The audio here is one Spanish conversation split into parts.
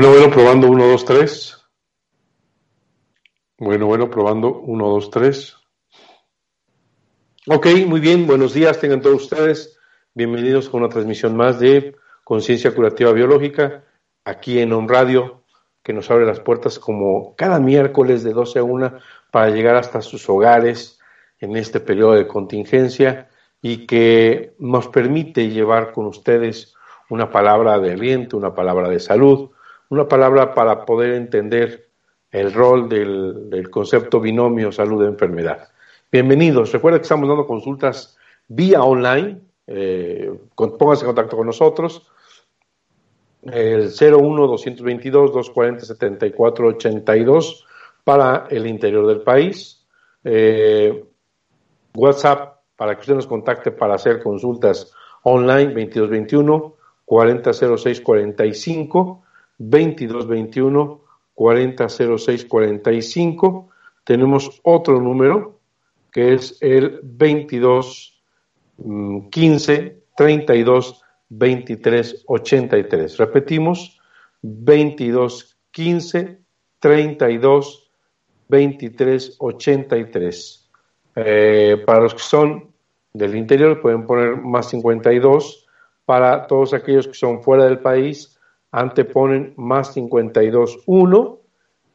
Bueno, bueno, probando 1, 2, 3. Bueno, bueno, probando 1, 2, 3. Ok, muy bien, buenos días, tengan todos ustedes. Bienvenidos a una transmisión más de Conciencia Curativa Biológica, aquí en On Radio, que nos abre las puertas como cada miércoles de 12 a 1 para llegar hasta sus hogares en este periodo de contingencia y que nos permite llevar con ustedes una palabra de aliento, una palabra de salud, una palabra para poder entender el rol del, concepto binomio salud-enfermedad. Bienvenidos. Recuerda que estamos dando consultas vía online. Eh, pónganse en contacto con nosotros. El 01-222-240-7482 para el interior del país. Eh, WhatsApp para que usted nos contacte para hacer consultas online 2221 400645 2221 400645. Tenemos otro número que es el 22 15 32 23 83. Repetimos, 22 15 32 23 83. para los que son del interior pueden poner más 52. Para todos aquellos que son fuera del país, anteponen más 52 1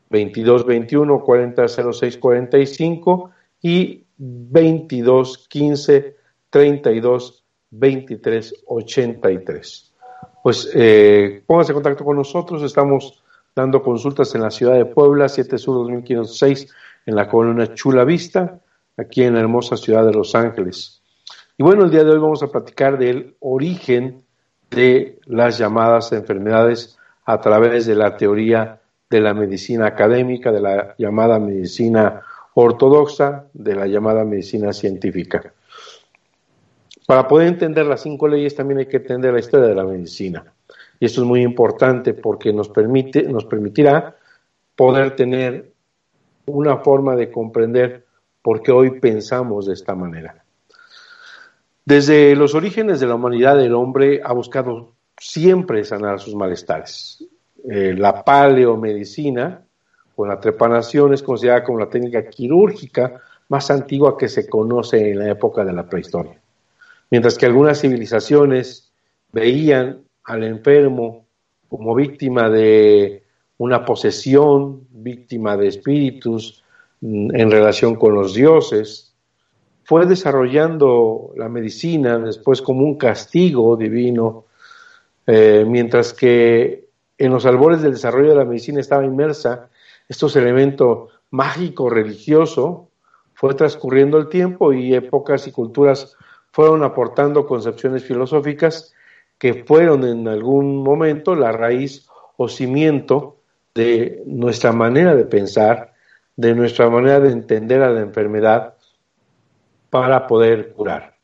22 21 40 06 45 y 22 15 32 23 83. Pues eh, pónganse en contacto con nosotros, estamos dando consultas en la ciudad de Puebla, 7 Sur 2506, en la colonia Chula Vista, aquí en la hermosa ciudad de Los Ángeles. Y bueno, el día de hoy vamos a platicar del origen de las llamadas enfermedades a través de la teoría de la medicina académica, de la llamada medicina ortodoxa, de la llamada medicina científica. Para poder entender las cinco leyes también hay que entender la historia de la medicina. Y esto es muy importante porque nos, permite, nos permitirá poder tener una forma de comprender por qué hoy pensamos de esta manera. Desde los orígenes de la humanidad, el hombre ha buscado siempre sanar sus malestares. Eh, la paleomedicina, con la trepanación, es considerada como la técnica quirúrgica más antigua que se conoce en la época de la prehistoria. Mientras que algunas civilizaciones veían al enfermo como víctima de una posesión, víctima de espíritus mm, en relación con los dioses, fue desarrollando la medicina después como un castigo divino, eh, mientras que en los albores del desarrollo de la medicina estaba inmersa estos elementos mágico religioso, fue transcurriendo el tiempo y épocas y culturas fueron aportando concepciones filosóficas que fueron en algún momento la raíz o cimiento de nuestra manera de pensar, de nuestra manera de entender a la enfermedad para poder curar.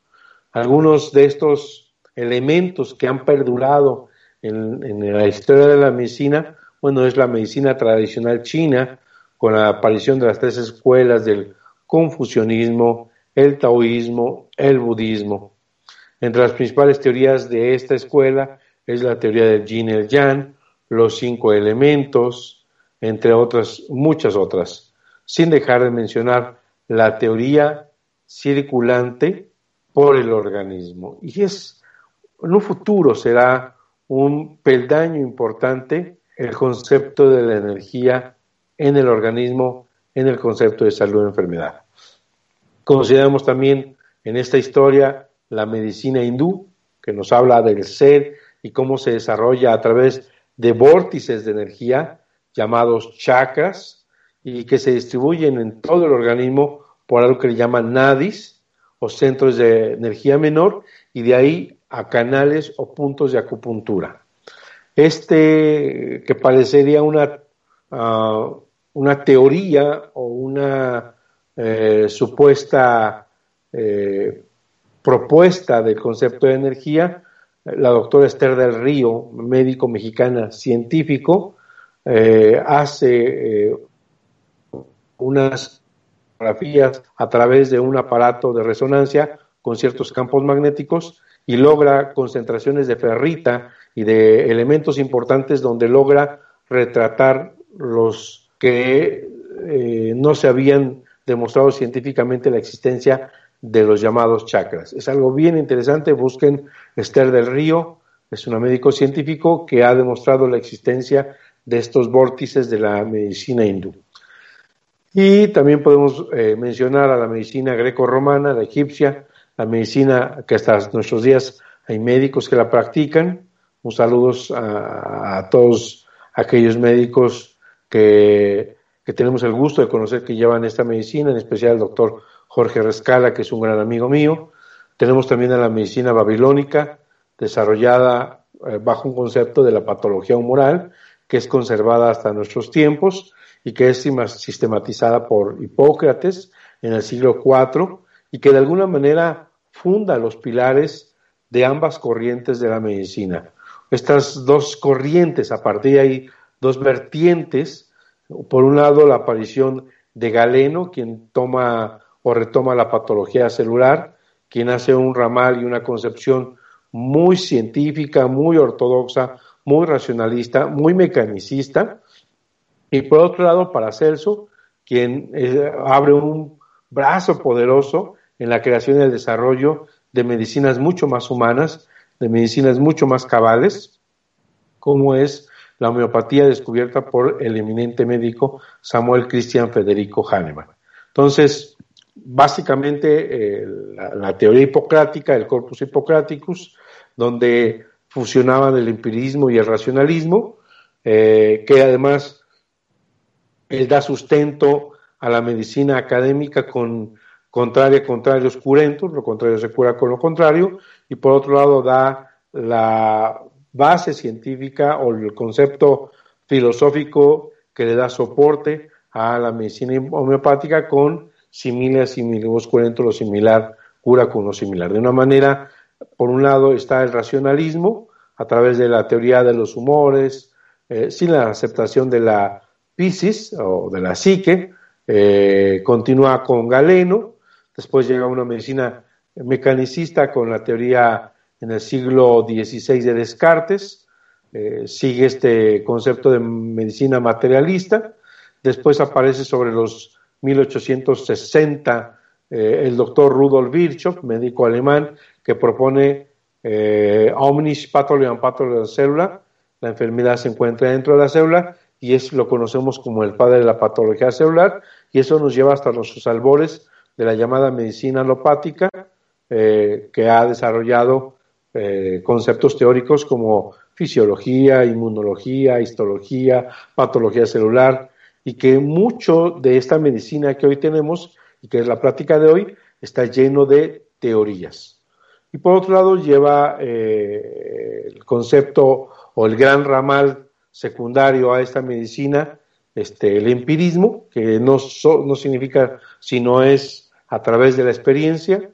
Algunos de estos elementos que han perdurado en, la historia de la medicina, bueno, es la medicina tradicional china, con la aparición de las tres escuelas del confucianismo, el taoísmo, el budismo. Entre las principales teorías de esta escuela es la teoría del yin y el yang, los cinco elementos, entre otras, muchas otras, sin dejar de mencionar la teoría circulante por el organismo. Y es, en un futuro será un peldaño importante el concepto de la energía en el organismo, en el concepto de salud y enfermedad. Consideramos también en esta historia la medicina hindú, que nos habla del ser y cómo se desarrolla a través de vórtices de energía llamados chakras y que se distribuyen en todo el organismo por algo que le llaman nadis o centros de energía menor y de ahí a canales o puntos de acupuntura. Este que parecería una, ah, una teoría o una eh, supuesta eh, propuesta del concepto de energía, la doctora Esther del Río, médico mexicana científico, eh, hace unas a través de un aparato de resonancia con ciertos campos magnéticos y logra concentraciones de ferrita y de elementos importantes donde logra retratar los que eh, no se habían demostrado científicamente la existencia de los llamados chakras. Es algo bien interesante, busquen Esther del Río, es una médico científico que ha demostrado la existencia de estos vórtices de la medicina hindú. Y también podemos eh, mencionar a la medicina greco-romana, la egipcia, la medicina que hasta nuestros días hay médicos que la practican. Un saludo a, todos aquellos médicos que, que, tenemos el gusto de conocer que llevan esta medicina, en especial el doctor Jorge Rescala, que es un gran amigo mío. Tenemos también a la medicina babilónica, desarrollada eh, bajo un concepto de la patología humoral, que es conservada hasta nuestros tiempos y que es sistematizada por Hipócrates en el siglo IV y que de alguna manera funda los pilares de ambas corrientes de la medicina. Estas dos corrientes, a partir de ahí, dos vertientes, por un lado la aparición de Galeno, quien toma o retoma la patología celular, quien hace un ramal y una concepción muy científica, muy ortodoxa, muy racionalista, muy mecanicista, y por otro lado Paracelso, quien eh, abre un brazo poderoso en la creación y el desarrollo de medicinas mucho más humanas, de medicinas mucho más cabales, como es la homeopatía descubierta por el eminente médico Samuel Christian Federico Hahnemann. Entonces, básicamente eh, la, teoría hipocrática, el corpus hippocraticus, donde fusionaban el empirismo y el racionalismo, eh, que además él da sustento a la medicina académica con contraria, contrario, oscurento, lo contrario se cura con lo contrario, y por otro lado da la base científica o el concepto filosófico que le da soporte a la medicina homeopática con simile a simile, oscurento lo similar, cura con lo similar. De una manera, por un lado está el racionalismo, a través de la teoría de los humores, eh, sin la aceptación de la Piscis o de la psique, eh, continúa con Galeno, Después llega una medicina mecanicista con la teoría en el siglo XVI de Descartes, eh, sigue este concepto de medicina materialista, después aparece sobre los 1860 eh, el doctor Rudolf Virchow, médico alemán, que propone omnis pathologiam la célula, la enfermedad se encuentra dentro de la célula y es lo conocemos como el padre de la patología celular y eso nos lleva hasta nuestros albores de la llamada medicina alopática, eh, que ha desarrollado eh, conceptos teóricos como fisiología, inmunología, histología, patología celular, y que mucho de esta medicina que hoy tenemos y que es la práctica de hoy está lleno de teorías. Y por otro lado lleva eh, el concepto o el gran ramal secundario a esta medicina, este, el empirismo, que no, no significa sino es a través de la experiencia.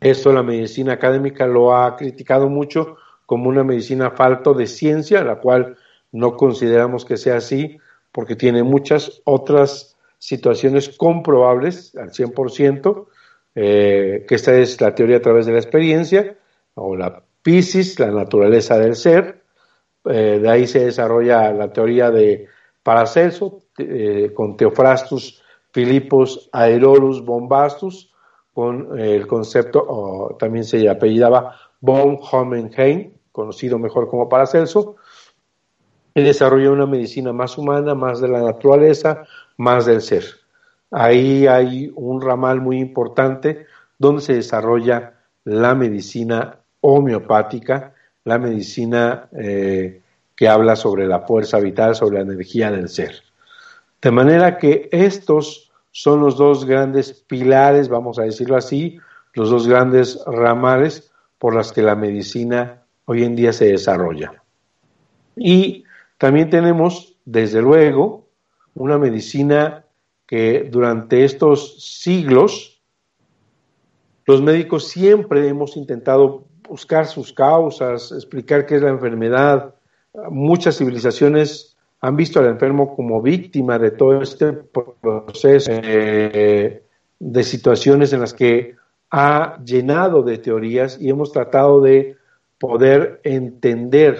Esto la medicina académica lo ha criticado mucho como una medicina falto de ciencia, la cual no consideramos que sea así, porque tiene muchas otras situaciones comprobables al 100%, eh, que esta es la teoría a través de la experiencia, o la Piscis, la naturaleza del ser. Eh, de ahí se desarrolla la teoría de Paracelso, eh, con Teofrastus Filipos Aerolus Bombastus, con el concepto, también se apellidaba von Homenheim, conocido mejor como Paracelso, y desarrolló una medicina más humana, más de la naturaleza, más del ser. Ahí hay un ramal muy importante donde se desarrolla la medicina homeopática, la medicina eh, que habla sobre la fuerza vital, sobre la energía del ser. De manera que estos son los dos grandes pilares, vamos a decirlo así, los dos grandes ramales por las que la medicina hoy en día se desarrolla. Y también tenemos, desde luego, una medicina que durante estos siglos los médicos siempre hemos intentado buscar sus causas, explicar qué es la enfermedad. Muchas civilizaciones han visto al enfermo como víctima de todo este proceso eh, de situaciones en las que ha llenado de teorías y hemos tratado de poder entender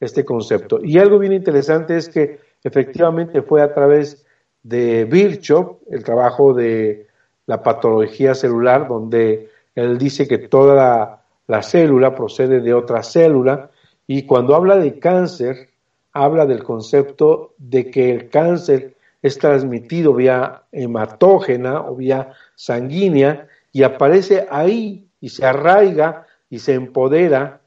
este concepto. Y algo bien interesante es que efectivamente fue a través de Virchow, el trabajo de la patología celular, donde él dice que toda la, célula procede de otra célula y cuando habla de cáncer, habla del concepto de que el cáncer es transmitido vía hematógena o vía sanguínea y aparece ahí y se arraiga y se empodera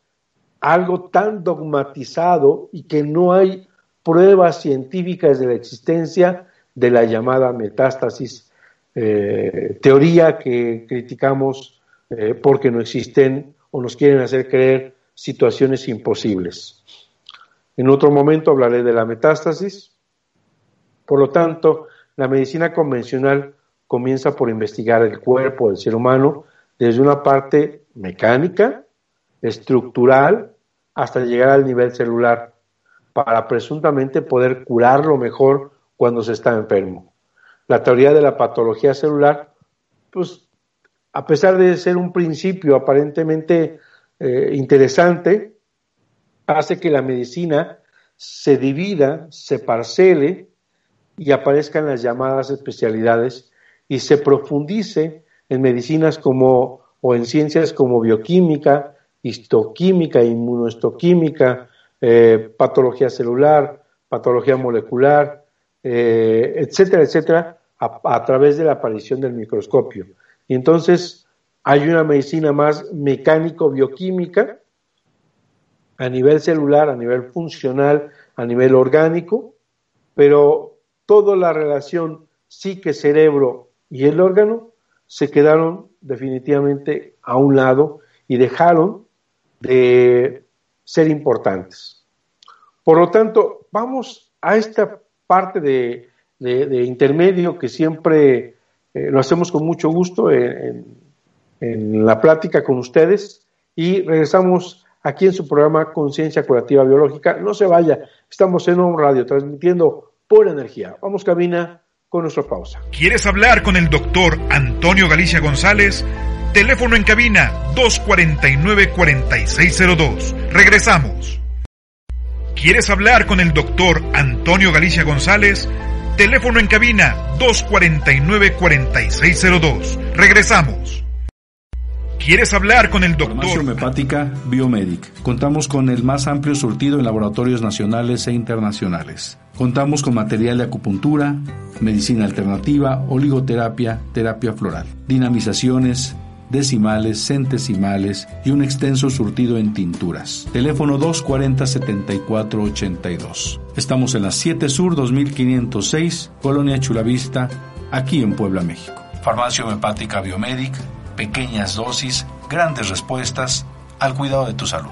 algo tan dogmatizado y que no hay pruebas científicas de la existencia de la llamada metástasis, eh, teoría que criticamos eh, porque no existen o nos quieren hacer creer situaciones imposibles. En otro momento hablaré de la metástasis. Por lo tanto, la medicina convencional comienza por investigar el cuerpo del ser humano desde una parte mecánica, estructural, hasta llegar al nivel celular, para presuntamente poder curarlo mejor cuando se está enfermo. La teoría de la patología celular, pues a pesar de ser un principio aparentemente eh, interesante, hace que la medicina se divida, se parcele y aparezcan las llamadas especialidades y se profundice en medicinas como o en ciencias como bioquímica, histoquímica, inmunohistoquímica, eh, patología celular, patología molecular, eh, etcétera, etcétera, a, través de la aparición del microscopio. Y entonces hay una medicina más mecánico-bioquímica a nivel celular, a nivel funcional, a nivel orgánico, pero toda la relación psique-cerebro y el órgano se quedaron definitivamente a un lado y dejaron de ser importantes. Por lo tanto, vamos a esta parte de, intermedio que siempre eh, lo hacemos con mucho gusto en, en la plática con ustedes y regresamos aquí en su programa Conciencia Curativa Biológica. No se vaya, estamos en un radio transmitiendo por energía. Vamos, cabina, con nuestra pausa. ¿Quieres hablar con el doctor Antonio Galicia González? Teléfono en cabina 249-4602. Regresamos. ¿Quieres hablar con el doctor Antonio Galicia González? Teléfono en cabina 249-4602. Regresamos. ¿Quieres hablar con el doctor? Farmacia homeopática Biomedic. Contamos con el más amplio surtido en laboratorios nacionales e internacionales. Contamos con material de acupuntura, medicina alternativa, oligoterapia, terapia floral, dinamizaciones, decimales, centesimales y un extenso surtido en tinturas. Teléfono 240-7482. Estamos en la 7 Sur 2506, Colonia Chulavista, aquí en Puebla, México. Farmacia homeopática Biomedic pequeñas dosis, grandes respuestas al cuidado de tu salud.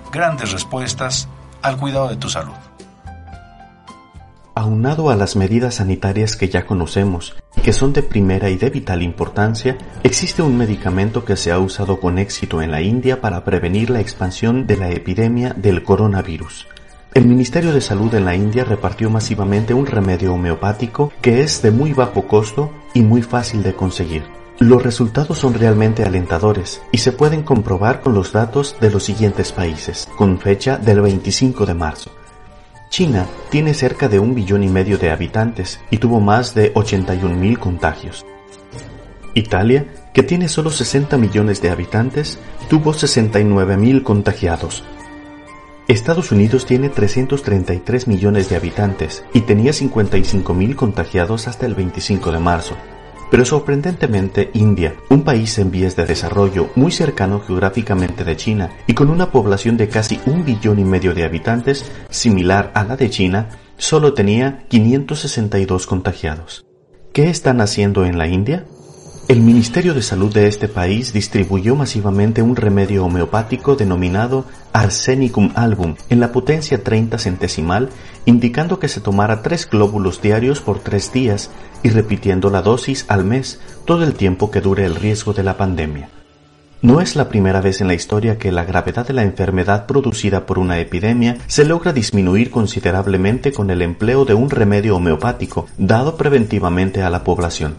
grandes respuestas al cuidado de tu salud. Aunado a las medidas sanitarias que ya conocemos y que son de primera y de vital importancia, existe un medicamento que se ha usado con éxito en la India para prevenir la expansión de la epidemia del coronavirus. El Ministerio de Salud en la India repartió masivamente un remedio homeopático que es de muy bajo costo y muy fácil de conseguir. Los resultados son realmente alentadores y se pueden comprobar con los datos de los siguientes países, con fecha del 25 de marzo. China tiene cerca de un billón y medio de habitantes y tuvo más de 81 mil contagios. Italia, que tiene solo 60 millones de habitantes, tuvo 69 mil contagiados. Estados Unidos tiene 333 millones de habitantes y tenía 55 mil contagiados hasta el 25 de marzo. Pero sorprendentemente India, un país en vías de desarrollo muy cercano geográficamente de China y con una población de casi un billón y medio de habitantes, similar a la de China, solo tenía 562 contagiados. ¿Qué están haciendo en la India? El Ministerio de Salud de este país distribuyó masivamente un remedio homeopático denominado Arsenicum album en la potencia 30 centesimal, indicando que se tomara tres glóbulos diarios por tres días y repitiendo la dosis al mes todo el tiempo que dure el riesgo de la pandemia. No es la primera vez en la historia que la gravedad de la enfermedad producida por una epidemia se logra disminuir considerablemente con el empleo de un remedio homeopático dado preventivamente a la población.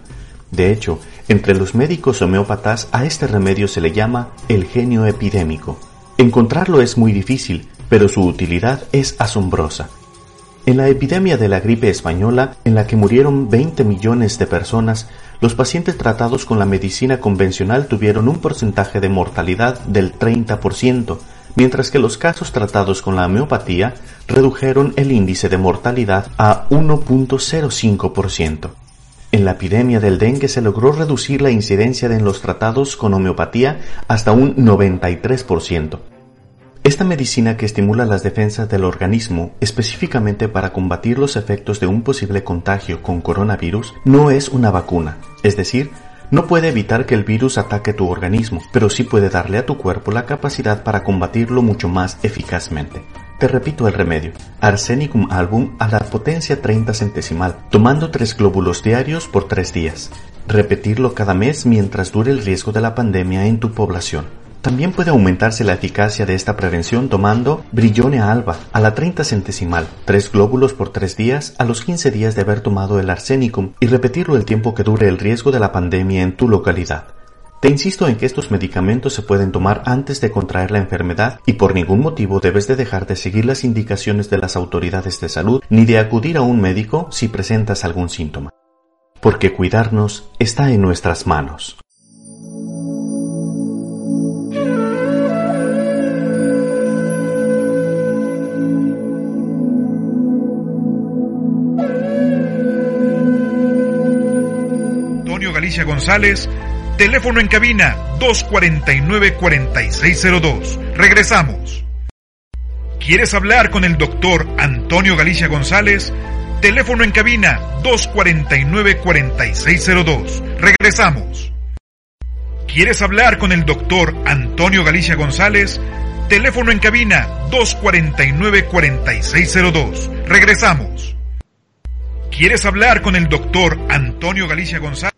De hecho, entre los médicos homeópatas a este remedio se le llama el genio epidémico. Encontrarlo es muy difícil, pero su utilidad es asombrosa. En la epidemia de la gripe española, en la que murieron 20 millones de personas, los pacientes tratados con la medicina convencional tuvieron un porcentaje de mortalidad del 30%, mientras que los casos tratados con la homeopatía redujeron el índice de mortalidad a 1.05%. En la epidemia del dengue se logró reducir la incidencia en los tratados con homeopatía hasta un 93%. Esta medicina que estimula las defensas del organismo específicamente para combatir los efectos de un posible contagio con coronavirus no es una vacuna, es decir, no puede evitar que el virus ataque tu organismo, pero sí puede darle a tu cuerpo la capacidad para combatirlo mucho más eficazmente. Te repito el remedio. Arsenicum album a la potencia 30 centesimal, tomando tres glóbulos diarios por tres días. Repetirlo cada mes mientras dure el riesgo de la pandemia en tu población. También puede aumentarse la eficacia de esta prevención tomando Brillone alba a la 30 centesimal, tres glóbulos por tres días a los 15 días de haber tomado el arsenicum y repetirlo el tiempo que dure el riesgo de la pandemia en tu localidad. Te insisto en que estos medicamentos se pueden tomar antes de contraer la enfermedad y por ningún motivo debes de dejar de seguir las indicaciones de las autoridades de salud ni de acudir a un médico si presentas algún síntoma. Porque cuidarnos está en nuestras manos. Antonio Galicia González Teléfono en cabina 249-4602. Regresamos. ¿Quieres hablar con el doctor Antonio Galicia González? Teléfono en cabina 249-4602. Regresamos. ¿Quieres hablar con el doctor Antonio Galicia González? Teléfono en cabina 249-4602. Regresamos. ¿Quieres hablar con el doctor Antonio Galicia González?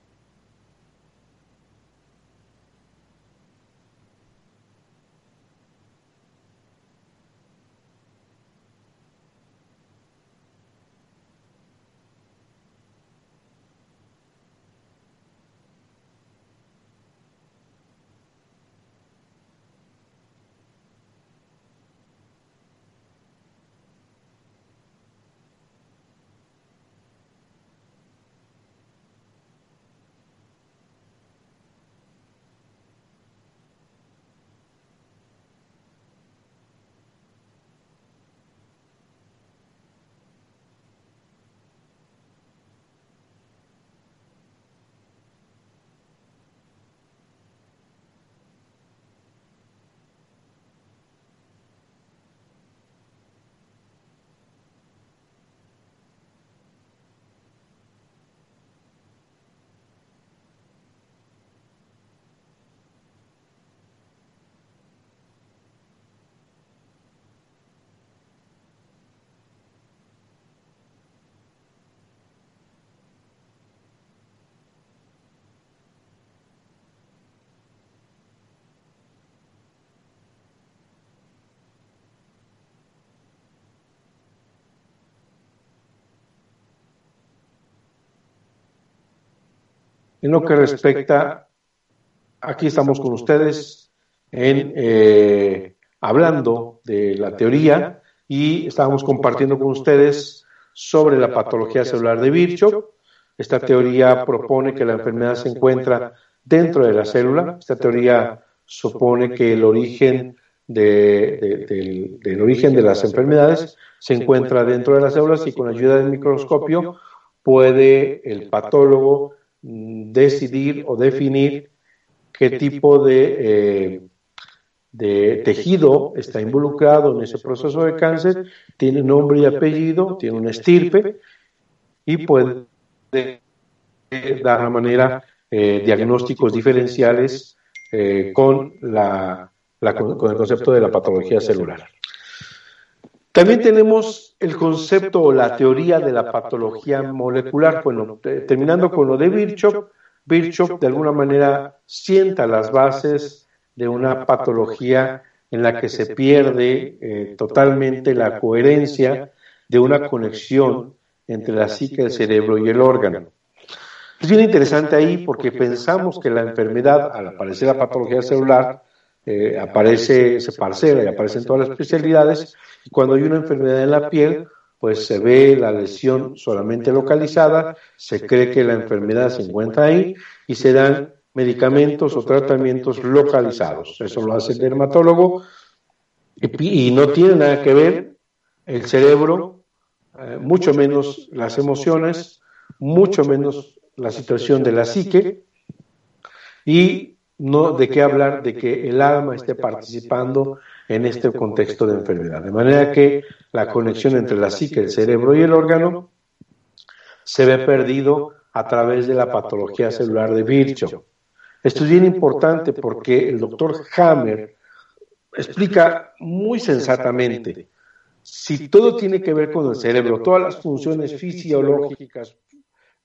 En lo que respecta, aquí estamos con ustedes en eh, hablando de la teoría y estábamos compartiendo con ustedes sobre la patología celular de Virchow. Esta teoría propone que la enfermedad se encuentra dentro de la célula. Esta teoría supone que el origen del, del, origen de las enfermedades se encuentra dentro de las células y con ayuda del microscopio puede el patólogo decidir o definir qué tipo de, eh, de tejido está involucrado en ese proceso de cáncer, tiene nombre y apellido, tiene una estirpe y puede dar la manera eh, diagnósticos diferenciales eh, con, la, con el concepto de la patología celular. También tenemos el concepto o la teoría de la patología molecular. Bueno, terminando con lo de Virchow, Virchow de alguna manera sienta las bases de una patología en la que se pierde eh, totalmente la coherencia de una conexión entre la psique, el cerebro y el órgano. Es bien interesante ahí porque pensamos que la enfermedad, al aparecer la patología celular, eh, aparece, se parcela y aparece en todas las especialidades, y cuando hay una enfermedad en la piel, pues se ve la lesión solamente localizada, se cree que la enfermedad se encuentra ahí y se dan medicamentos o tratamientos localizados. Eso lo hace el dermatólogo. Y, no tiene nada que ver el cerebro, eh, mucho menos las emociones, mucho menos la situación de la psique. Y no de qué hablar de que el alma esté participando en este contexto de enfermedad. De manera que la conexión entre la psique, el cerebro y el órgano se ve perdido a través de la patología celular de Virchow. Esto es bien importante porque el doctor Hammer explica muy sensatamente si todo tiene que ver con el cerebro, todas las funciones fisiológicas,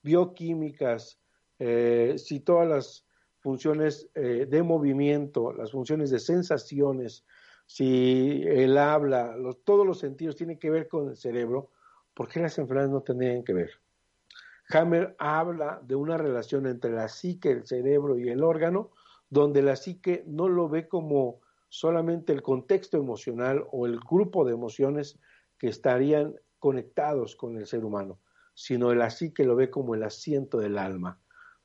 bioquímicas, eh, si todas las funciones eh, de movimiento, las funciones de sensaciones, si el habla, todos los sentidos tienen que ver con el cerebro, ¿por qué las enfermedades no tendrían que ver? Hammer habla de una relación entre la psique, el cerebro y el órgano, donde la psique no lo ve como solamente el contexto emocional o el grupo de emociones que estarían conectados con el ser humano, sino el así que lo ve como el asiento del alma,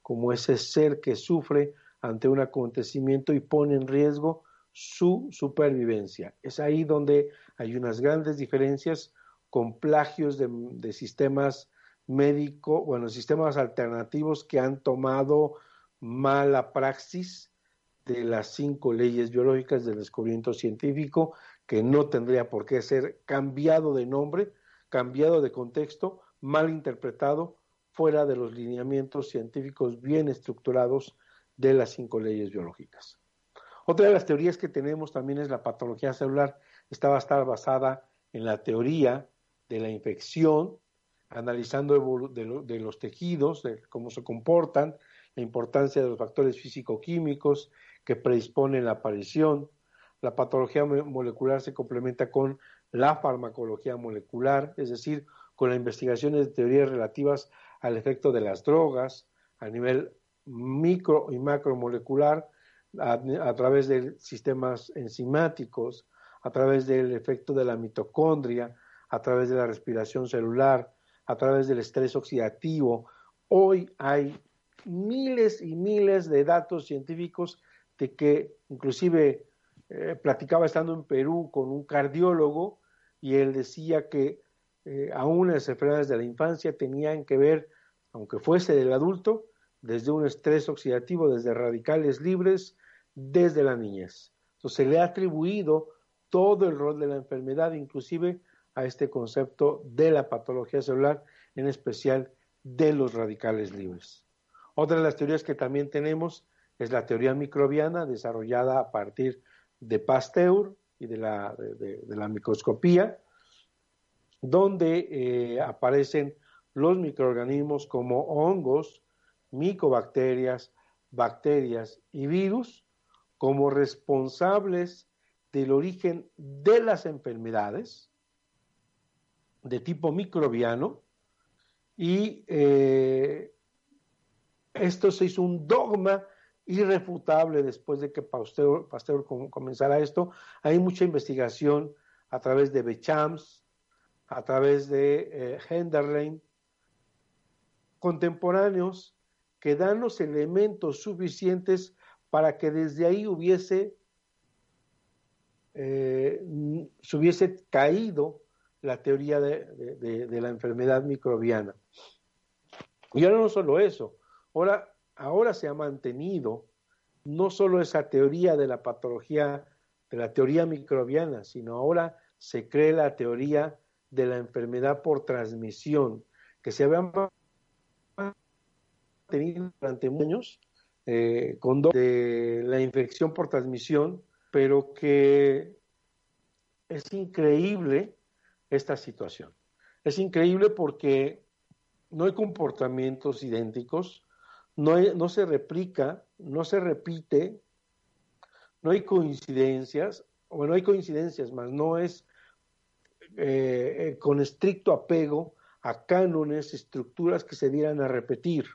como ese ser que sufre ante un acontecimiento y pone en riesgo su supervivencia. Es ahí donde hay unas grandes diferencias con plagios de, sistemas médicos, bueno, sistemas alternativos que han tomado mala praxis de las cinco leyes biológicas del descubrimiento científico, que no tendría por qué ser cambiado de nombre, cambiado de contexto, mal interpretado, fuera de los lineamientos científicos bien estructurados de las cinco leyes biológicas. Otra de las teorías que tenemos también es la patología celular. Esta va a estar basada en la teoría de la infección, analizando de, los tejidos, de cómo se comportan, la importancia de los factores físico-químicos, que predisponen la aparición. La patología molecular se complementa con la farmacología molecular, es decir, con las investigaciones de teorías relativas al efecto de las drogas a nivel micro y macromolecular, a, través de sistemas enzimáticos, a través del efecto de la mitocondria, a través de la respiración celular, a través del estrés oxidativo. Hoy hay miles y miles de datos científicos de que inclusive eh, platicaba estando en Perú con un cardiólogo y él decía que eh, aún las enfermedades de la infancia tenían que ver, aunque fuese del adulto, desde un estrés oxidativo, desde radicales libres, desde la niñez. Entonces se le ha atribuido todo el rol de la enfermedad, inclusive a este concepto de la patología celular, en especial de los radicales libres. Otra de las teorías que también tenemos es la teoría microbiana desarrollada a partir de Pasteur y de la, de, la microscopía, donde eh, aparecen los microorganismos como hongos, micobacterias, bacterias y virus como responsables del origen de las enfermedades de tipo microbiano y eh, esto se hizo un dogma irrefutable después de que Pasteur, comenzara esto. Hay mucha investigación a través de Bechams, a través de eh, Henderlein, contemporáneos que dan los elementos suficientes para que desde ahí hubiese, eh, se hubiese caído la teoría de, de, la enfermedad microbiana. Y ahora no solo eso, ahora ahora se ha mantenido no solo esa teoría de la patología, de la teoría microbiana, sino ahora se cree la teoría de la enfermedad por transmisión, que se había mantenido durante años, eh, con de la infección por transmisión, pero que es increíble esta situación. Es increíble porque no hay comportamientos idénticos, no, no se replica, no se repite, no hay coincidencias, o no hay coincidencias más, no es eh, eh, con estricto apego a cánones, estructuras que se dieran a repetir.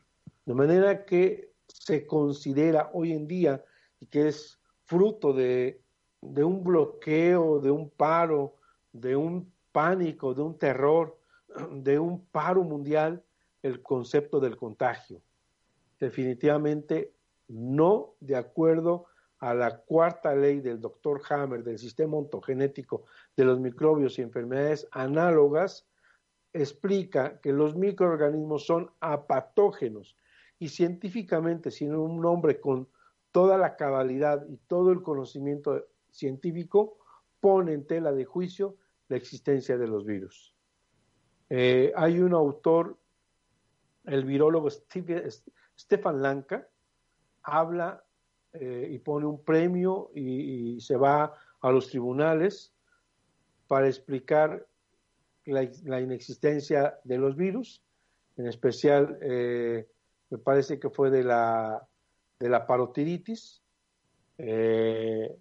De manera que se considera hoy en día y que es fruto de, de un bloqueo, de un paro, de un pánico, de un terror, de un paro mundial, el concepto del contagio. Definitivamente no de acuerdo a la cuarta ley del doctor Hammer del sistema ontogenético de los microbios y enfermedades análogas, explica que los microorganismos son apatógenos y científicamente, sin un nombre con toda la cabalidad y todo el conocimiento científico, pone en tela de juicio la existencia de los virus. Eh, hay un autor, el virólogo Stefan Lanka, habla eh, y pone un premio y, se va a los tribunales para explicar la, inexistencia de los virus, en especial eh, me parece que fue de la, de la parotiritis eh,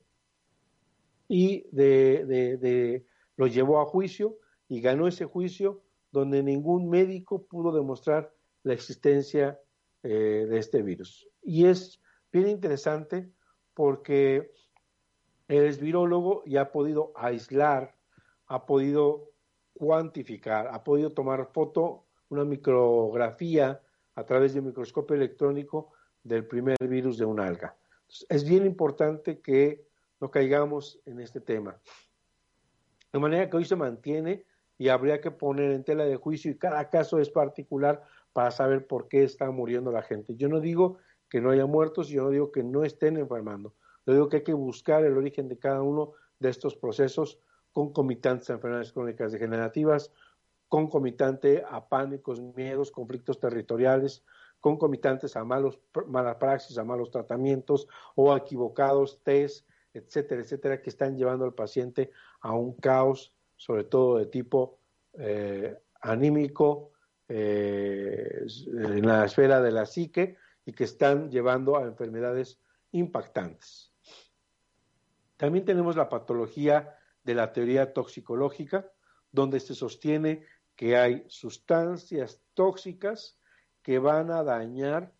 y de, lo llevó a juicio y ganó ese juicio donde ningún médico pudo demostrar la existencia de este virus. Y es bien interesante porque el virólogo y ha podido aislar, ha podido cuantificar, ha podido tomar foto, una micrografía a través de microscopio electrónico del primer virus de un alga. es bien importante que no caigamos en este tema. De manera que hoy se mantiene y habría que poner en tela de juicio y cada caso es particular para saber por qué está muriendo la gente. Yo no digo que no haya muertos, yo no digo que no estén enfermando, yo digo que hay que buscar el origen de cada uno de estos procesos concomitantes a enfermedades crónicas degenerativas, concomitante a pánicos, miedos, conflictos territoriales, concomitantes a malos, malas praxis, a malos tratamientos o a equivocados test, etcétera, etcétera, que están llevando al paciente a un caos, sobre todo de tipo eh, anímico, eh, en la esfera de la psique, y que están llevando a enfermedades impactantes. También tenemos la patología de la teoría toxicológica, donde se sostiene que hay sustancias tóxicas que van a dañar,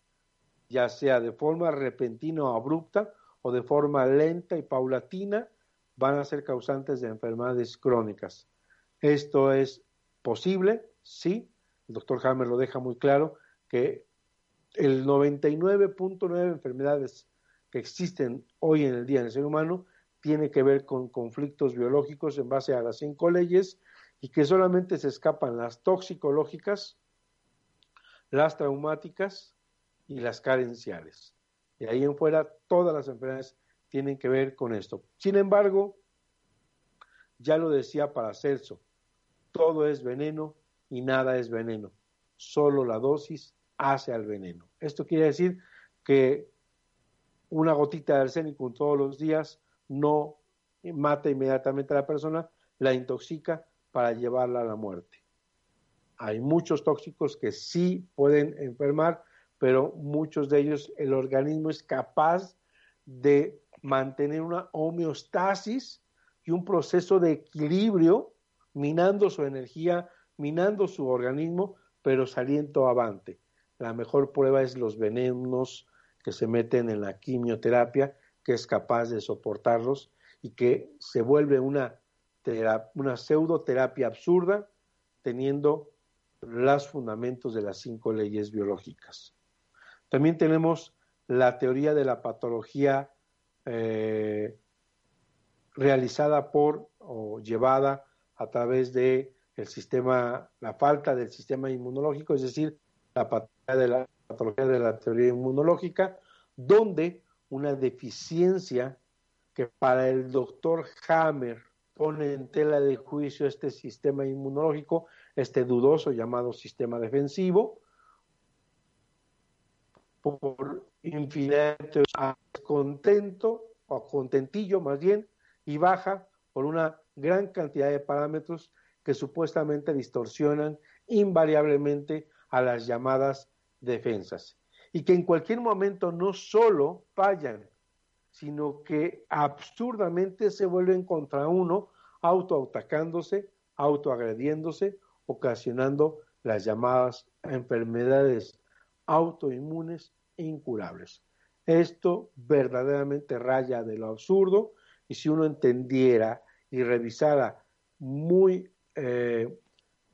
ya sea de forma repentina o abrupta, o de forma lenta y paulatina, van a ser causantes de enfermedades crónicas. Esto es posible, sí, el doctor Hammer lo deja muy claro, que el 99.9 enfermedades que existen hoy en el día en el ser humano tiene que ver con conflictos biológicos en base a las cinco leyes y que solamente se escapan las toxicológicas, las traumáticas y las carenciales. Y ahí en fuera todas las enfermedades tienen que ver con esto. Sin embargo, ya lo decía Paracelso, todo es veneno y nada es veneno, solo la dosis hace al veneno. Esto quiere decir que una gotita de arsénico todos los días no mata inmediatamente a la persona, la intoxica para llevarla a la muerte. Hay muchos tóxicos que sí pueden enfermar, pero muchos de ellos el organismo es capaz de mantener una homeostasis y un proceso de equilibrio, minando su energía, minando su organismo, pero saliendo avante. La mejor prueba es los venenos que se meten en la quimioterapia, que es capaz de soportarlos y que se vuelve una, una pseudoterapia absurda teniendo los fundamentos de las cinco leyes biológicas. También tenemos la teoría de la patología eh, realizada por o llevada a través de el sistema, la falta del sistema inmunológico, es decir, la de la patología de la teoría inmunológica, donde una deficiencia que para el doctor Hammer pone en tela de juicio este sistema inmunológico, este dudoso llamado sistema defensivo, por infinidad contento o contentillo más bien y baja por una gran cantidad de parámetros que supuestamente distorsionan invariablemente a las llamadas defensas y que en cualquier momento no solo fallan, sino que absurdamente se vuelven contra uno, autoatacándose, autoagrediéndose, ocasionando las llamadas enfermedades autoinmunes incurables. Esto verdaderamente raya de lo absurdo y si uno entendiera y revisara muy eh,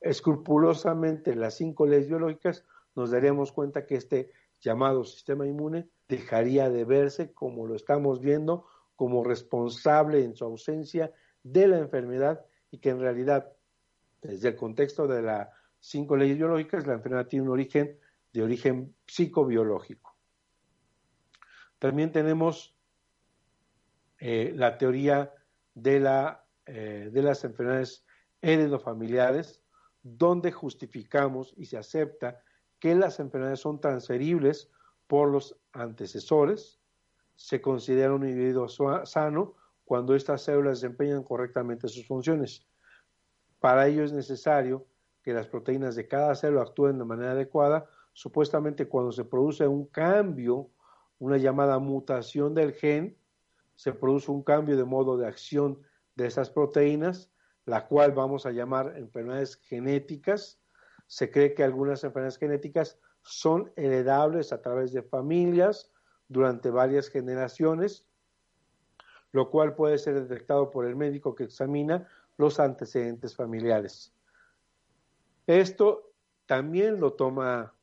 escrupulosamente las cinco leyes biológicas, nos daríamos cuenta que este llamado sistema inmune dejaría de verse como lo estamos viendo, como responsable en su ausencia de la enfermedad y que en realidad, desde el contexto de las cinco leyes biológicas, la enfermedad tiene un origen de origen psicobiológico. También tenemos eh, la teoría de, la, eh, de las enfermedades heredofamiliares, donde justificamos y se acepta que las enfermedades son transferibles por los antecesores. Se considera un individuo sano cuando estas células desempeñan correctamente sus funciones. Para ello es necesario que las proteínas de cada célula actúen de manera adecuada. Supuestamente cuando se produce un cambio, una llamada mutación del gen, se produce un cambio de modo de acción de esas proteínas, la cual vamos a llamar enfermedades genéticas. Se cree que algunas enfermedades genéticas son heredables a través de familias durante varias generaciones, lo cual puede ser detectado por el médico que examina los antecedentes familiares. Esto también lo toma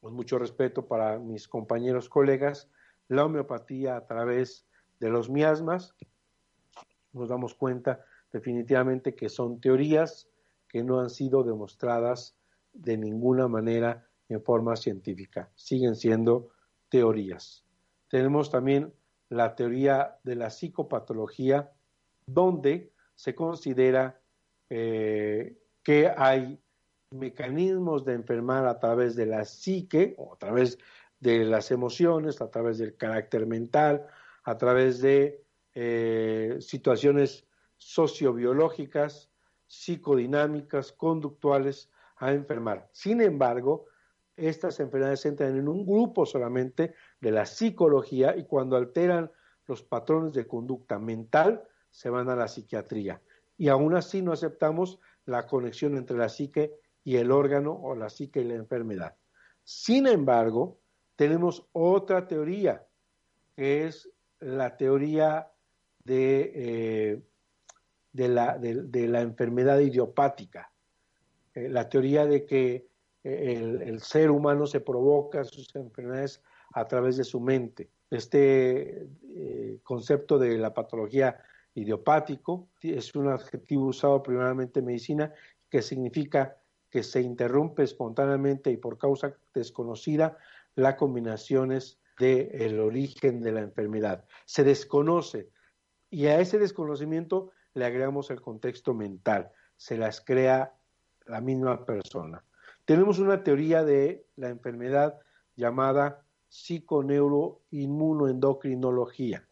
con mucho respeto para mis compañeros colegas, la homeopatía a través de los miasmas. Nos damos cuenta definitivamente que son teorías que no han sido demostradas de ninguna manera en forma científica. Siguen siendo teorías. Tenemos también la teoría de la psicopatología, donde se considera eh, que hay mecanismos de enfermar a través de la psique, o a través de las emociones, a través del carácter mental, a través de eh, situaciones sociobiológicas, psicodinámicas, conductuales a enfermar. Sin embargo, estas enfermedades entran en un grupo solamente de la psicología y cuando alteran los patrones de conducta mental se van a la psiquiatría. Y aún así no aceptamos la conexión entre la psique y el órgano o la psique y la enfermedad. Sin embargo, tenemos otra teoría, que es la teoría de, eh, de, la, de, la, enfermedad idiopática, eh, la teoría de que el, ser humano se provoca sus enfermedades a través de su mente. Este eh, concepto de la patología idiopático es un adjetivo usado primeramente en medicina que significa que se interrumpe espontáneamente y por causa desconocida las combinaciones del origen de la enfermedad. Se desconoce y a ese desconocimiento le agregamos el contexto mental, se las crea la misma persona. Tenemos una teoría de la enfermedad llamada psiconeuroinmunoendocrinología.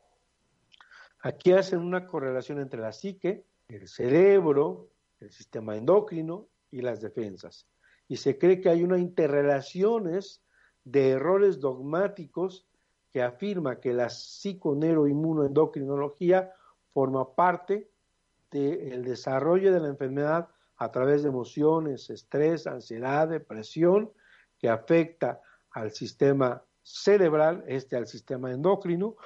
Aquí hacen una correlación entre la psique, el cerebro, el sistema endocrino y las defensas. Y se cree que hay una interrelaciones de errores dogmáticos que afirma que la psiconeuroinmunoendocrinología forma parte del desarrollo de la enfermedad a través de emociones, estrés, ansiedad, depresión, que afecta al sistema cerebral, este al sistema endocrino,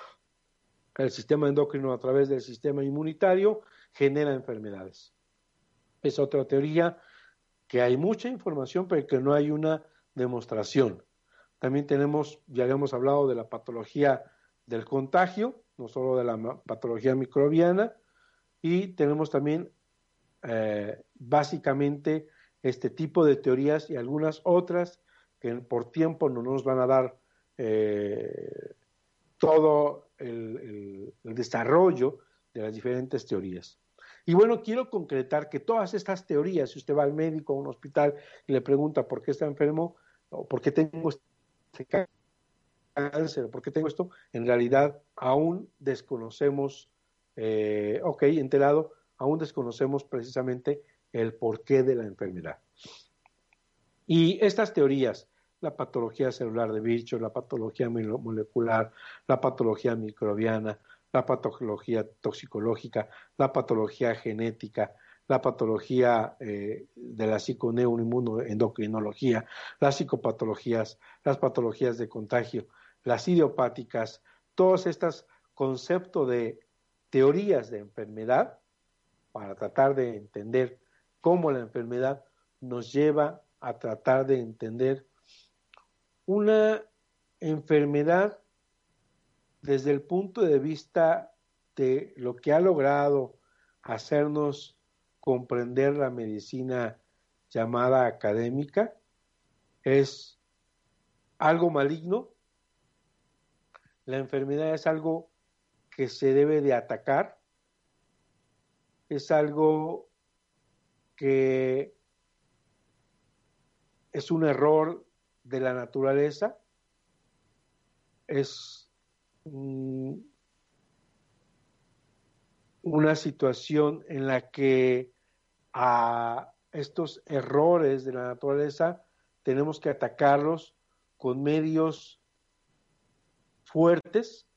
el sistema endocrino a través del sistema inmunitario genera enfermedades. Es otra teoría que hay mucha información, pero que no hay una demostración. También tenemos, ya habíamos hablado de la patología del contagio, no solo de la patología microbiana, y tenemos también eh, básicamente este tipo de teorías y algunas otras que por tiempo no nos van a dar eh, todo el, desarrollo de las diferentes teorías. Y bueno, quiero concretar que todas estas teorías, si usted va al médico a un hospital y le pregunta por qué está enfermo o por qué tengo este cáncer, por qué tengo esto, en realidad aún desconocemos, eh, ok, enterado, aún desconocemos precisamente el porqué de la enfermedad. Y estas teorías, la patología celular de bicho, la patología molecular, la patología microbiana, la patología toxicológica, la patología genética, la patología eh, de la psiconeuroinmunoendocrinología, las psicopatologías, las patologías de contagio, las idiopáticas, todos estos conceptos de teorías de enfermedad para tratar de entender cómo la enfermedad nos lleva a tratar de entender una enfermedad desde el punto de vista de lo que ha logrado hacernos comprender la medicina llamada académica es algo maligno. La enfermedad es algo que se debe de atacar. Es algo que es un error de la naturaleza. Es una situación en la que a estos errores de la naturaleza tenemos que atacarlos con medios fuertes,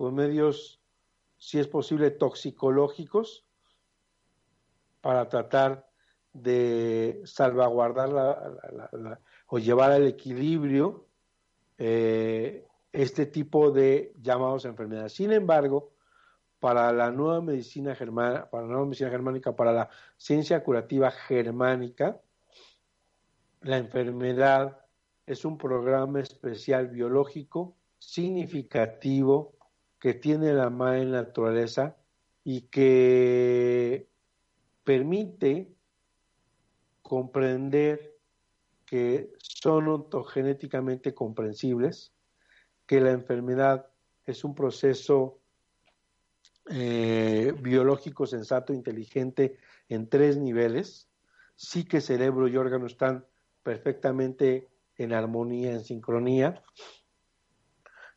con medios, si es posible, toxicológicos, para tratar de salvaguardar o llevar al equilibrio eh, este tipo de llamados enfermedades. Sin embargo, para la nueva medicina germana, para la nueva medicina germánica, para la ciencia curativa germánica, la enfermedad es un programa especial biológico significativo que tiene la madre naturaleza y que permite comprender que son ontogenéticamente comprensibles, que la enfermedad es un proceso eh, biológico, sensato, inteligente en tres niveles. Sí que cerebro y órgano están perfectamente en armonía, en sincronía.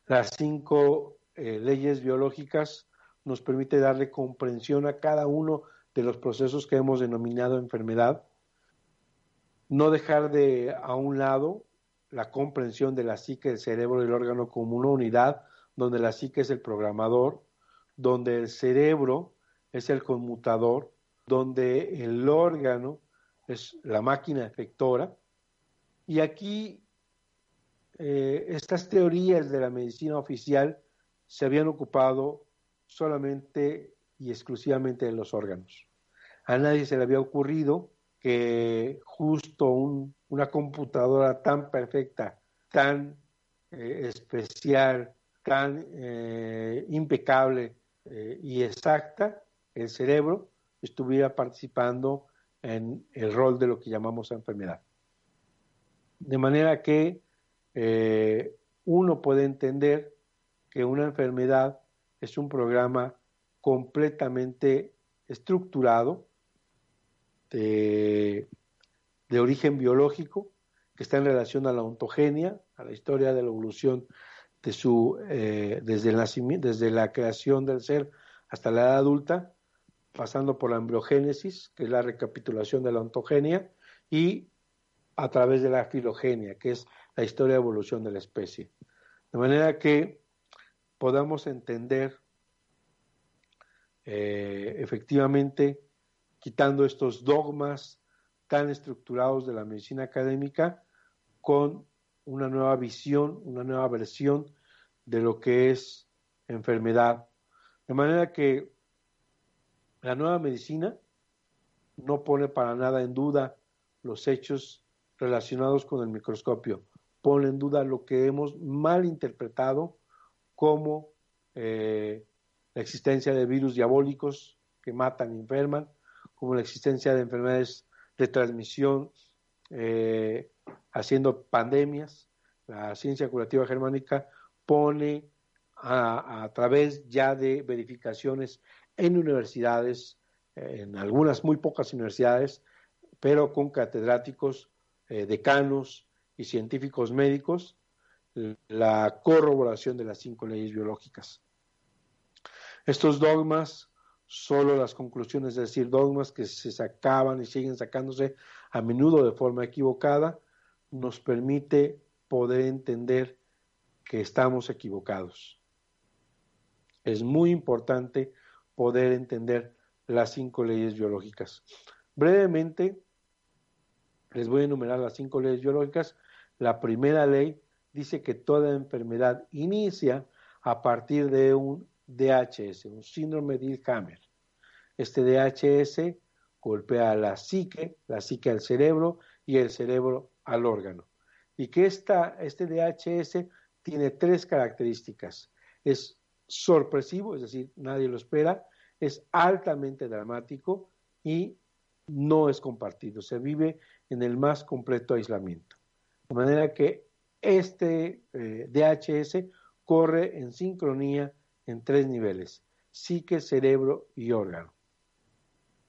Las cinco eh, leyes biológicas nos permite darle comprensión a cada uno de los procesos que hemos denominado enfermedad. No dejar de a un lado la comprensión de la psique, el cerebro y el órgano como una unidad donde la psique es el programador, donde el cerebro es el conmutador, donde el órgano es la máquina efectora. Y aquí eh, estas teorías de la medicina oficial se habían ocupado solamente y exclusivamente de los órganos. A nadie se le había ocurrido que justo una computadora tan perfecta, tan eh, especial, tan eh, impecable, eh, y exacta el cerebro estuviera participando en el rol de lo que llamamos enfermedad. De manera que uno puede entender que una enfermedad es un programa completamente estructurado de, origen biológico que está en relación a la ontogenia, a la historia de la evolución de su, eh, desde, el nacimiento, desde la creación del ser hasta la edad adulta, pasando por la embriogénesis, que es la recapitulación de la ontogenia, y a través de la filogenia, que es la historia de evolución de la especie. De manera que podamos entender eh, efectivamente, quitando estos dogmas tan estructurados de la medicina académica, con una nueva visión, una nueva versión de lo que es enfermedad. De manera que la nueva medicina no pone para nada en duda los hechos relacionados con el microscopio, pone en duda lo que hemos mal interpretado como eh, la existencia de virus diabólicos que matan y enferman, como la existencia de enfermedades de transmisión eh, haciendo pandemias. La ciencia curativa germánica pone a, través ya de verificaciones en universidades, en algunas muy pocas universidades, pero con catedráticos, eh, decanos y científicos médicos, la corroboración de las cinco leyes biológicas. Estos dogmas, solo las conclusiones, es decir, dogmas que se sacaban y siguen sacándose a menudo de forma equivocada, nos permite poder entender que estamos equivocados. Es muy importante poder entender las cinco leyes biológicas. Brevemente, les voy a enumerar las cinco leyes biológicas. La primera ley dice que toda enfermedad inicia a partir de un DHS, un síndrome de Hammer. Este DHS golpea a la psique, la psique al cerebro y el cerebro al órgano. Y que esta, este DHS tiene tres características. Es sorpresivo, es decir, nadie lo espera, es altamente dramático y no es compartido, se vive en el más completo aislamiento. De manera que este eh, DHS corre en sincronía en tres niveles, psique, cerebro y órgano.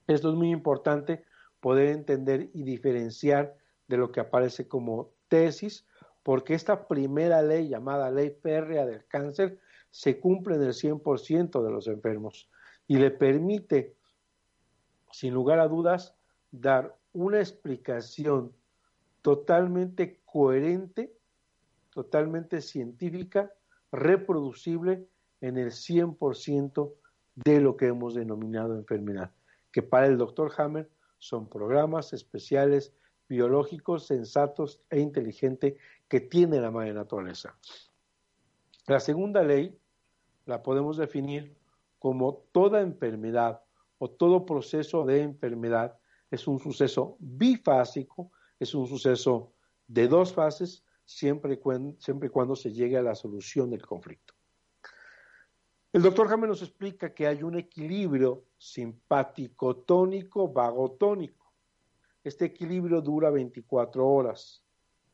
Esto es muy importante poder entender y diferenciar de lo que aparece como tesis, porque esta primera ley llamada ley férrea del cáncer se cumple en el 100% de los enfermos y le permite, sin lugar a dudas, dar una explicación totalmente coherente, totalmente científica, reproducible en el 100% de lo que hemos denominado enfermedad, que para el doctor Hammer son programas especiales biológicos, sensatos e inteligentes que tiene la madre naturaleza. La segunda ley la podemos definir como toda enfermedad o todo proceso de enfermedad es un suceso bifásico, es un suceso de dos fases, siempre y, cuando, se llegue a la solución del conflicto. El doctor Jaime nos explica que hay un equilibrio simpático-tónico-vagotónico. Este equilibrio dura 24 horas.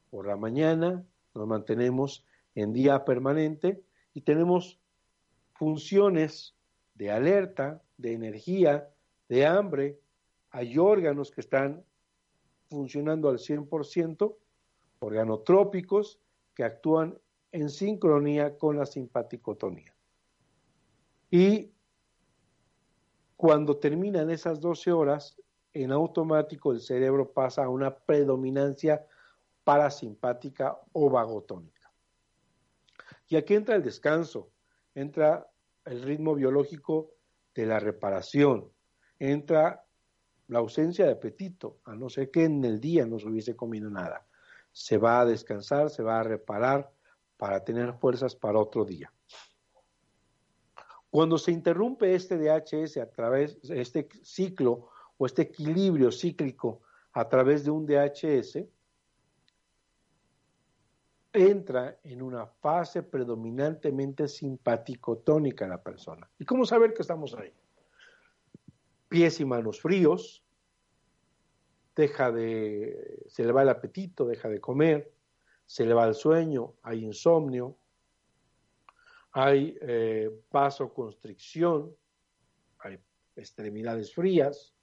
Por la mañana nos mantenemos en día permanente y tenemos funciones de alerta, de energía, de hambre. Hay órganos que están funcionando al 100%, organotrópicos que actúan en sincronía con la simpaticotonía. Y cuando terminan esas 12 horas, en automático el cerebro pasa a una predominancia parasimpática o vagotónica. Y aquí entra el descanso, entra el ritmo biológico de la reparación, entra la ausencia de apetito, a no ser que en el día no se hubiese comido nada. Se va a descansar, se va a reparar para tener fuerzas para otro día. Cuando se interrumpe este DHS a través este ciclo o este equilibrio cíclico a través de un DHS, entra en una fase predominantemente simpático-tónica la persona. ¿Y cómo saber que estamos ahí? Pies y manos fríos, deja de, se le va el apetito, deja de comer, se le va el sueño, hay insomnio, hay eh, vasoconstricción, hay extremidades frías,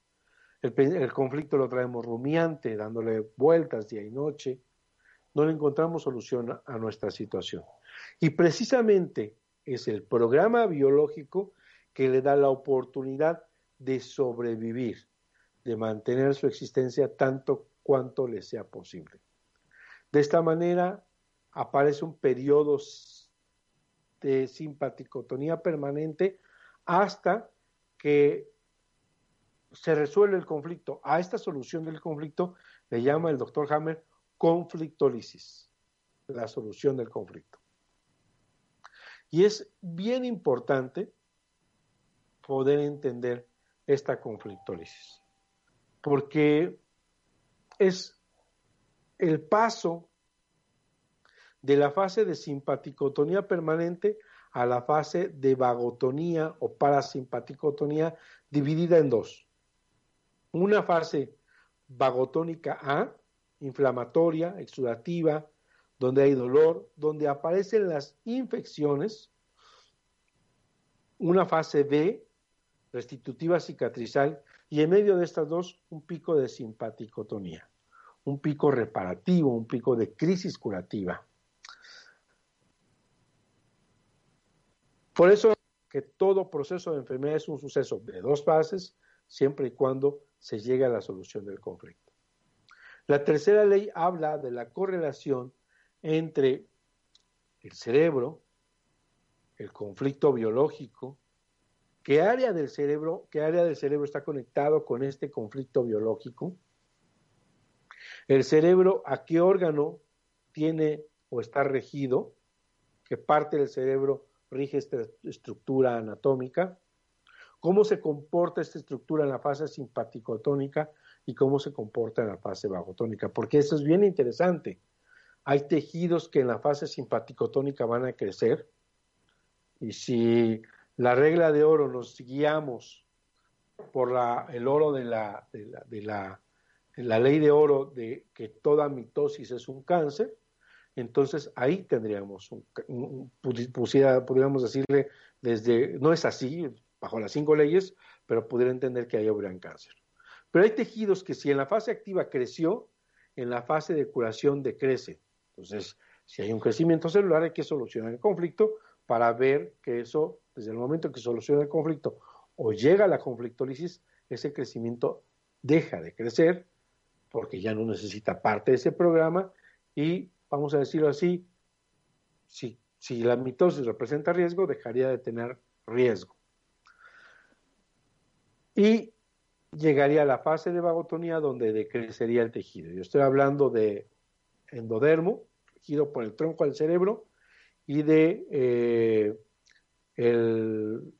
el, el conflicto lo traemos rumiante, dándole vueltas día y noche, no le encontramos solución a nuestra situación. Y precisamente es el programa biológico que le da la oportunidad de sobrevivir, de mantener su existencia tanto cuanto le sea posible. De esta manera aparece un periodo de simpaticotonía permanente hasta que se resuelve el conflicto. A esta solución del conflicto le llama el doctor Hammer conflictólisis, la solución del conflicto. Y es bien importante poder entender esta conflictólisis, porque es el paso de la fase de simpaticotonía permanente a la fase de vagotonía o parasimpaticotonía dividida en dos. Una fase vagotónica A, inflamatoria, exudativa, donde hay dolor, donde aparecen las infecciones, una fase B, restitutiva cicatrizal, y en medio de estas dos, un pico de simpaticotonía, un pico reparativo, un pico de crisis curativa. Por eso que todo proceso de enfermedad es un suceso de dos fases, siempre y cuando se llegue a la solución del conflicto. La tercera ley habla de la correlación entre el cerebro, el conflicto biológico, qué área del cerebro, qué área del cerebro está conectado con este conflicto biológico, el cerebro a qué órgano tiene o está regido, qué parte del cerebro rige esta estructura anatómica, cómo se comporta esta estructura en la fase simpaticotónica y cómo se comporta en la fase vagotónica, porque eso es bien interesante. Hay tejidos que en la fase simpaticotónica van a crecer y si la regla de oro nos guiamos por la, el oro de la, de la, la, ley de oro de que toda mitosis es un cáncer, entonces ahí tendríamos un, podríamos decirle desde, no es así, bajo las cinco leyes, pero pudiera entender que ahí habría cáncer. Pero hay tejidos que si en la fase activa creció, en la fase de curación decrece. Entonces, si hay un crecimiento celular, hay que solucionar el conflicto para ver que eso, desde el momento que soluciona el conflicto o llega a la conflictólisis, ese crecimiento deja de crecer porque ya no necesita parte de ese programa y, vamos a decirlo así, si, si la mitosis representa riesgo, dejaría de tener riesgo. Y llegaría a la fase de vagotonía donde decrecería el tejido. Yo estoy hablando de endodermo, regido por el tronco del cerebro, y de eh, el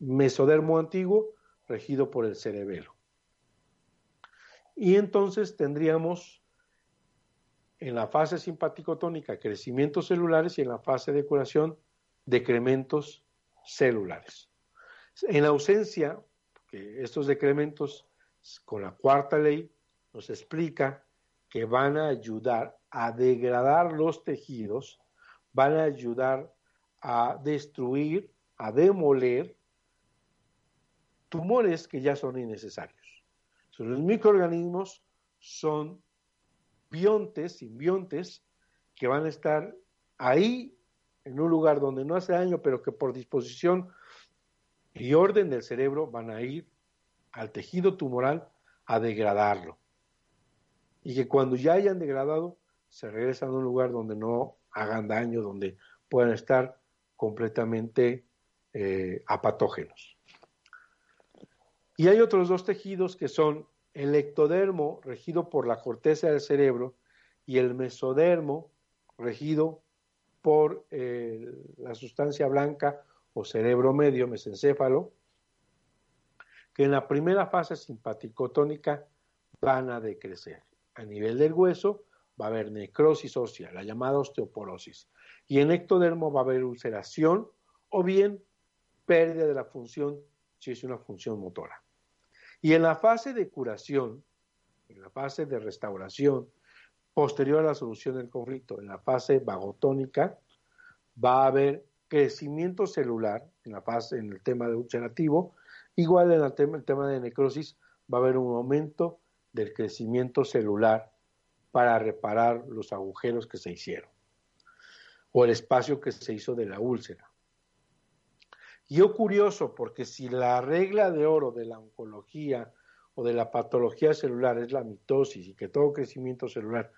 mesodermo antiguo, regido por el cerebelo. Y entonces tendríamos en la fase simpaticotónica crecimientos celulares y en la fase de curación decrementos celulares. En ausencia, estos decrementos con la cuarta ley nos explica que van a ayudar a degradar los tejidos, van a ayudar a destruir, a demoler tumores que ya son innecesarios. los microorganismos son biontes, simbiontes, que van a estar ahí en un lugar donde no hace daño, pero que por disposición y orden del cerebro van a ir al tejido tumoral a degradarlo y que cuando ya hayan degradado se regresan a un lugar donde no hagan daño, donde puedan estar completamente eh, apatógenos. Y hay otros dos tejidos que son el ectodermo, regido por la corteza del cerebro, y el mesodermo, regido por eh, la sustancia blanca o cerebro medio, mesencéfalo, que en la primera fase simpaticotónica van a decrecer a nivel del hueso va a haber necrosis ósea, la llamada osteoporosis. Y en ectodermo va a haber ulceración o bien pérdida de la función si es una función motora. Y en la fase de curación, en la fase de restauración, posterior a la solución del conflicto, en la fase vagotónica, va a haber crecimiento celular en la fase, en el tema de ulcerativo, igual en el tema, el tema de necrosis va a haber un aumento del crecimiento celular para reparar los agujeros que se hicieron o el espacio que se hizo de la úlcera. Y yo curioso, porque si la regla de oro de la oncología o de la patología celular es la mitosis y que todo crecimiento celular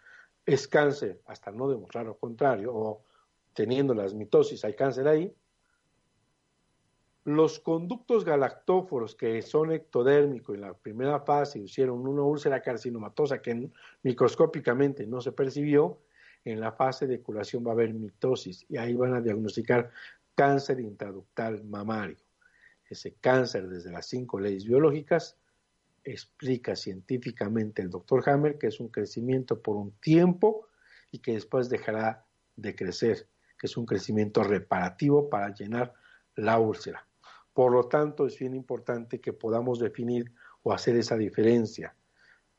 es cáncer, hasta no demostrar lo contrario, o teniendo las mitosis hay cáncer ahí, los conductos galactóforos que son ectodérmicos en la primera fase hicieron una úlcera carcinomatosa que microscópicamente no se percibió, en la fase de curación va a haber mitosis y ahí van a diagnosticar cáncer intraductal mamario. Ese cáncer desde las cinco leyes biológicas explica científicamente el doctor Hammer que es un crecimiento por un tiempo y que después dejará de crecer, que es un crecimiento reparativo para llenar la úlcera. Por lo tanto, es bien importante que podamos definir o hacer esa diferencia.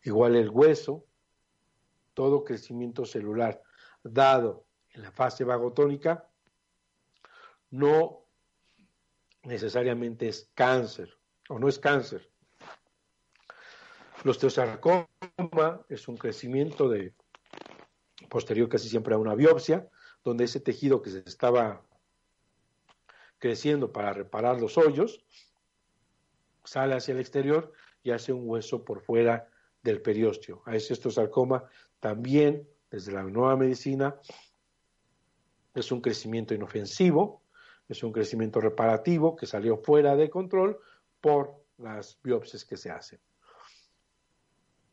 Igual el hueso, todo crecimiento celular dado en la fase vagotónica, no necesariamente es cáncer o no es cáncer. Los osteosarcoma es un crecimiento de posterior casi siempre a una biopsia, donde ese tejido que se estaba creciendo para reparar los hoyos, sale hacia el exterior y hace un hueso por fuera del periósteo. A ese sarcoma también, desde la nueva medicina, es un crecimiento inofensivo, es un crecimiento reparativo que salió fuera de control por las biopsias que se hacen.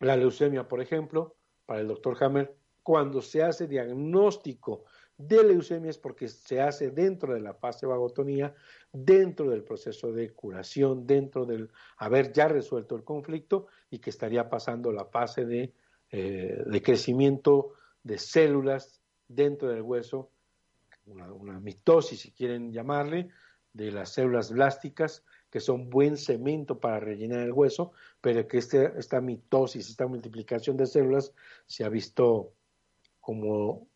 La leucemia, por ejemplo, para el doctor Hammer, cuando se hace diagnóstico de leucemia es porque se hace dentro de la fase vagotonía, dentro del proceso de curación, dentro del haber ya resuelto el conflicto y que estaría pasando la fase de, eh, de crecimiento de células dentro del hueso, una, una mitosis si quieren llamarle, de las células blásticas que son buen cemento para rellenar el hueso, pero que este, esta mitosis, esta multiplicación de células se ha visto como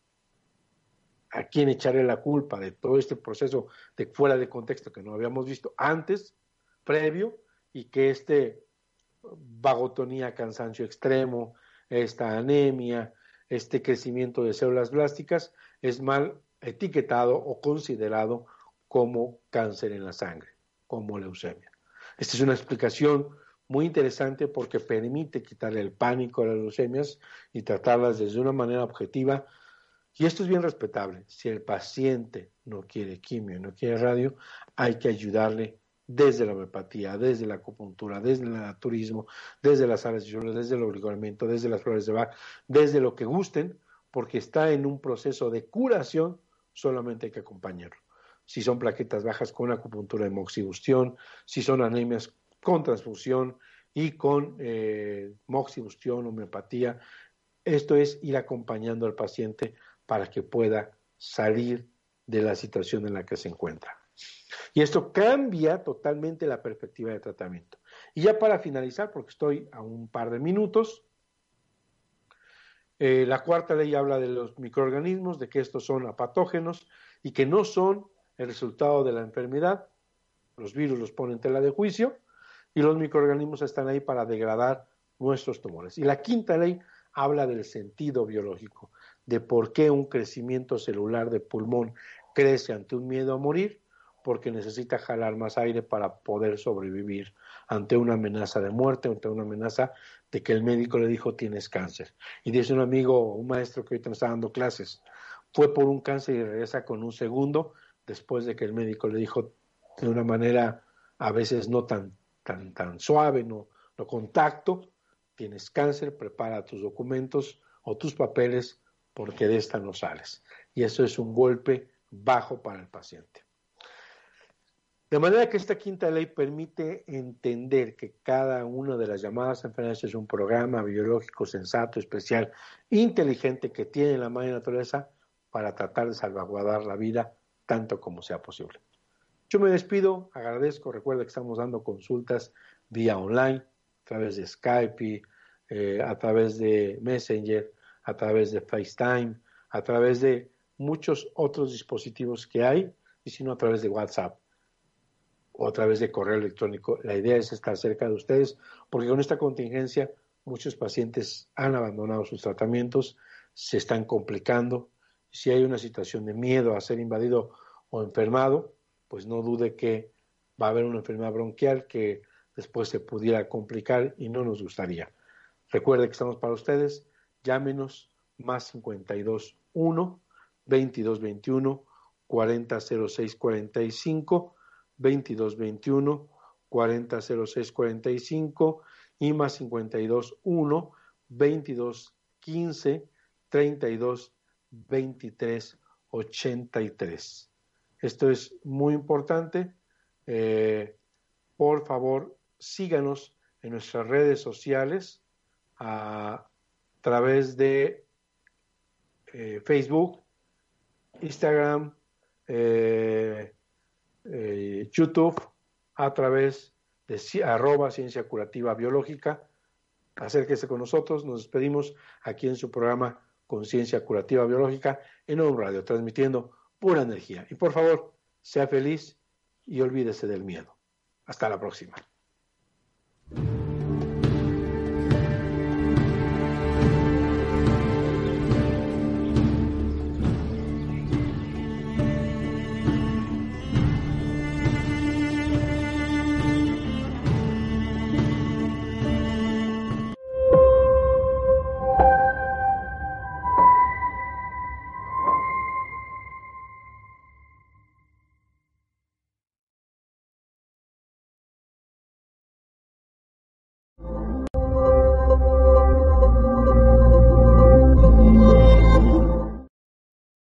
a quién echarle la culpa de todo este proceso de fuera de contexto que no habíamos visto antes, previo, y que este vagotonía, cansancio extremo, esta anemia, este crecimiento de células blásticas es mal etiquetado o considerado como cáncer en la sangre, como leucemia. Esta es una explicación muy interesante porque permite quitarle el pánico a las leucemias y tratarlas desde una manera objetiva. Y esto es bien respetable. Si el paciente no quiere quimio, no quiere radio, hay que ayudarle desde la homeopatía, desde la acupuntura, desde el naturismo, desde las alas de desde el obligamento, desde las flores de Bach, desde lo que gusten, porque está en un proceso de curación, solamente hay que acompañarlo. Si son plaquetas bajas con acupuntura de moxibustión, si son anemias con transfusión y con eh, moxibustión, homeopatía. Esto es ir acompañando al paciente para que pueda salir de la situación en la que se encuentra. Y esto cambia totalmente la perspectiva de tratamiento. Y ya para finalizar, porque estoy a un par de minutos, eh, la cuarta ley habla de los microorganismos, de que estos son apatógenos y que no son el resultado de la enfermedad. Los virus los ponen en tela de juicio y los microorganismos están ahí para degradar nuestros tumores. Y la quinta ley habla del sentido biológico, de por qué un crecimiento celular de pulmón crece ante un miedo a morir, porque necesita jalar más aire para poder sobrevivir ante una amenaza de muerte, ante una amenaza de que el médico le dijo tienes cáncer. Y dice un amigo, un maestro que ahorita me está dando clases, fue por un cáncer y regresa con un segundo después de que el médico le dijo de una manera a veces no tan tan, tan suave, no, no contacto, tienes cáncer, prepara tus documentos o tus papeles porque de esta no sales. Y eso es un golpe bajo para el paciente. De manera que esta quinta ley permite entender que cada una de las llamadas enfermedades es un programa biológico sensato, especial, inteligente que tiene la madre naturaleza para tratar de salvaguardar la vida tanto como sea posible. Yo me despido, agradezco, recuerda que estamos dando consultas vía online, a través de Skype, eh, a través de Messenger, a través de FaceTime, a través de muchos otros dispositivos que hay, y si no a través de WhatsApp o a través de correo electrónico. La idea es estar cerca de ustedes, porque con esta contingencia muchos pacientes han abandonado sus tratamientos, se están complicando. Si hay una situación de miedo a ser invadido o enfermado, pues no dude que va a haber una enfermedad bronquial que después se pudiera complicar y no nos gustaría. Recuerde que estamos para ustedes, llámenos más 52 1 22 21 40 06 45 22 21 40 06 45 y más 52 1 22 15 32 23 83. Esto es muy importante. Eh, por favor, síganos en nuestras redes sociales a través de eh, Facebook, Instagram, eh, YouTube, a través de arroba ciencia curativa biológica. Acérquese con nosotros, nos despedimos aquí en su programa Conciencia Curativa Biológica en un radio, transmitiendo pura energía. Y por favor, sea feliz y olvídese del miedo. Hasta la próxima.